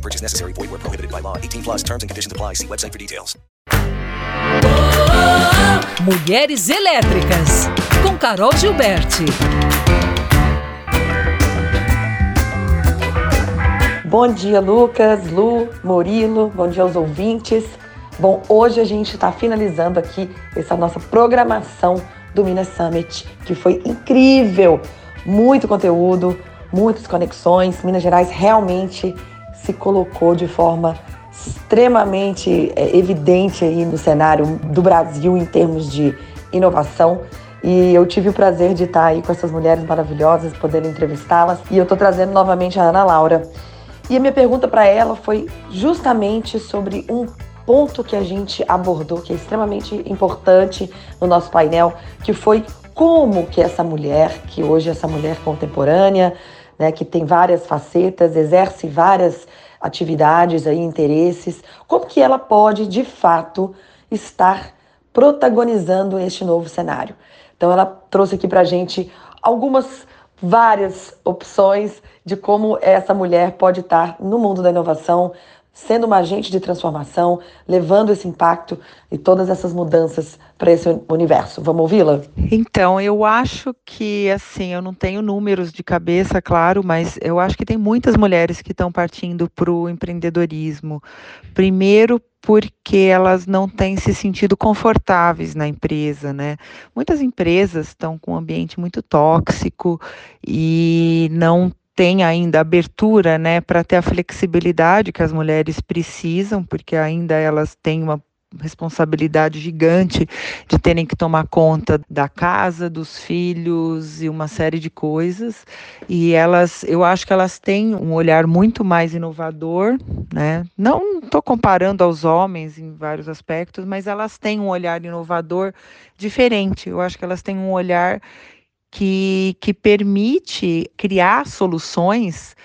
No purchase necessary. Void where prohibited by law. 18 plus terms and conditions apply. See website for details. Mulheres Elétricas, com Carol Gilberti. Bom dia, Lucas, Lu, Murilo, bom dia aos ouvintes. Bom, hoje a gente está finalizando aqui essa nossa programação do Minas Summit, que foi incrível. Muito conteúdo, muitas conexões. Minas Gerais realmente se colocou de forma extremamente é, evidente aí no cenário do Brasil em termos de inovação. E eu tive o prazer de estar aí com essas mulheres maravilhosas, poder entrevistá-las. E eu estou trazendo novamente a Ana Laura. E a minha pergunta para ela foi justamente sobre um ponto que a gente abordou, que é extremamente importante no nosso painel, que foi como que essa mulher, que hoje é essa mulher contemporânea, né, que tem várias facetas, exerce várias atividades aí, interesses, como que ela pode, de fato, estar protagonizando este novo cenário. Então ela trouxe aqui para a gente algumas várias opções de como essa mulher pode estar no mundo da inovação, sendo uma agente de transformação, levando esse impacto e todas essas mudanças para esse universo. Vamos ouvi-la? Então, eu acho que, assim, eu não tenho números de cabeça, claro, mas eu acho que tem muitas mulheres que estão partindo para o empreendedorismo. Primeiro, porque elas não têm se sentido confortáveis na empresa, né? Muitas empresas estão com um ambiente muito tóxico e não tem ainda abertura, né, para ter a flexibilidade que as mulheres precisam, porque ainda elas têm uma responsabilidade gigante de terem que tomar conta da casa, dos filhos e uma série de coisas. E elas, eu acho que elas têm um olhar muito mais inovador, né? Não estou comparando aos homens em vários aspectos, mas elas têm um olhar inovador diferente. Eu acho que elas têm um olhar que, que permite criar soluções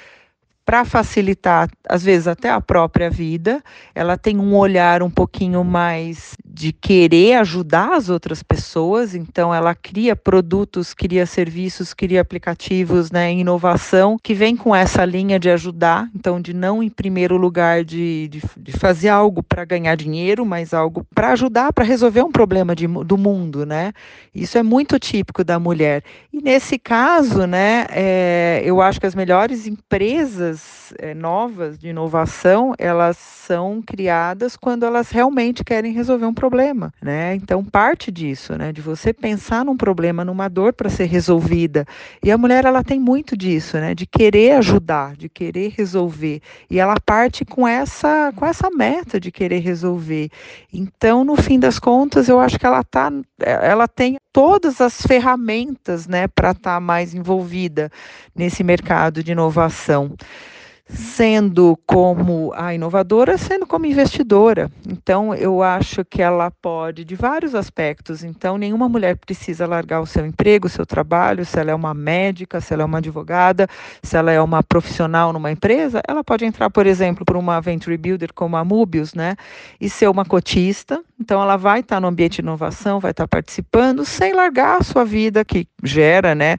para facilitar, às vezes, até a própria vida. Ela tem um olhar um pouquinho mais de querer ajudar as outras pessoas, então ela cria produtos, cria serviços, cria aplicativos, né, inovação, que vem com essa linha de ajudar, então de não em primeiro lugar de, de, de fazer algo para ganhar dinheiro, mas algo para ajudar, para resolver um problema de, do mundo, né? Isso é muito típico da mulher. E nesse caso, né, é, eu acho que as melhores empresas é, novas de inovação, elas são criadas quando elas realmente querem resolver um problema problema, né? Então parte disso, né, de você pensar num problema, numa dor para ser resolvida. E a mulher ela tem muito disso, né, de querer ajudar, de querer resolver. E ela parte com essa com essa meta de querer resolver. Então, no fim das contas, eu acho que ela tá ela tem todas as ferramentas, né, para estar tá mais envolvida nesse mercado de inovação sendo como a inovadora, sendo como investidora. Então, eu acho que ela pode, de vários aspectos. Então, nenhuma mulher precisa largar o seu emprego, o seu trabalho, se ela é uma médica, se ela é uma advogada, se ela é uma profissional numa empresa, ela pode entrar, por exemplo, para uma venture builder como a Mubius, né, e ser uma cotista. Então, ela vai estar no ambiente de inovação, vai estar participando, sem largar a sua vida, que gera, né,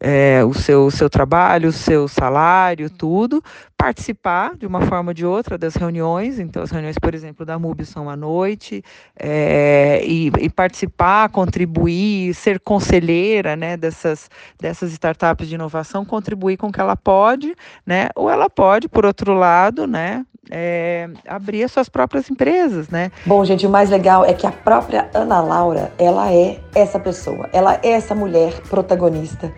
é, o seu, seu trabalho, o seu salário, tudo, participar de uma forma ou de outra das reuniões, então as reuniões, por exemplo, da MUB são à noite, é, e, e, participar, contribuir, ser conselheira né, dessas, dessas startups de inovação, contribuir com o que ela pode, né, ou ela pode, por outro lado, né, é, abrir as suas próprias empresas, né? Bom, gente, o mais legal é que a própria Ana Laura, ela é essa pessoa, ela é essa mulher protagonista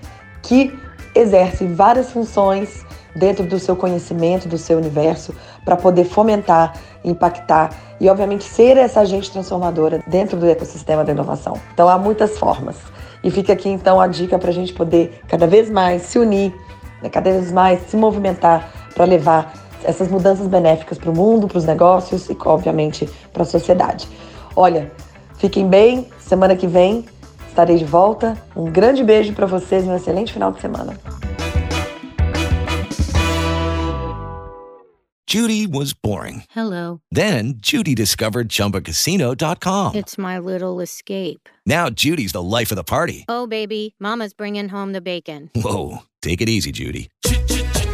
que exerce várias funções dentro do seu conhecimento, do seu universo, para poder fomentar, impactar e, obviamente, ser essa agente transformadora dentro do ecossistema da inovação. Então, há muitas formas. E fica aqui, então, a dica para a gente poder cada vez mais se unir, né, cada vez mais se movimentar para levar essas mudanças benéficas para o mundo, para os negócios e, obviamente, para a sociedade. Olha, fiquem bem. Semana que vem estarei de volta. Um grande beijo para vocês e um excelente final de semana. Judy was boring. Hello. Then Judy discovered ChumbaCasino.com. It's my little escape. Now Judy's the life of the party. Oh, baby, Mama's bringing home the bacon. Whoa, take it easy, Judy.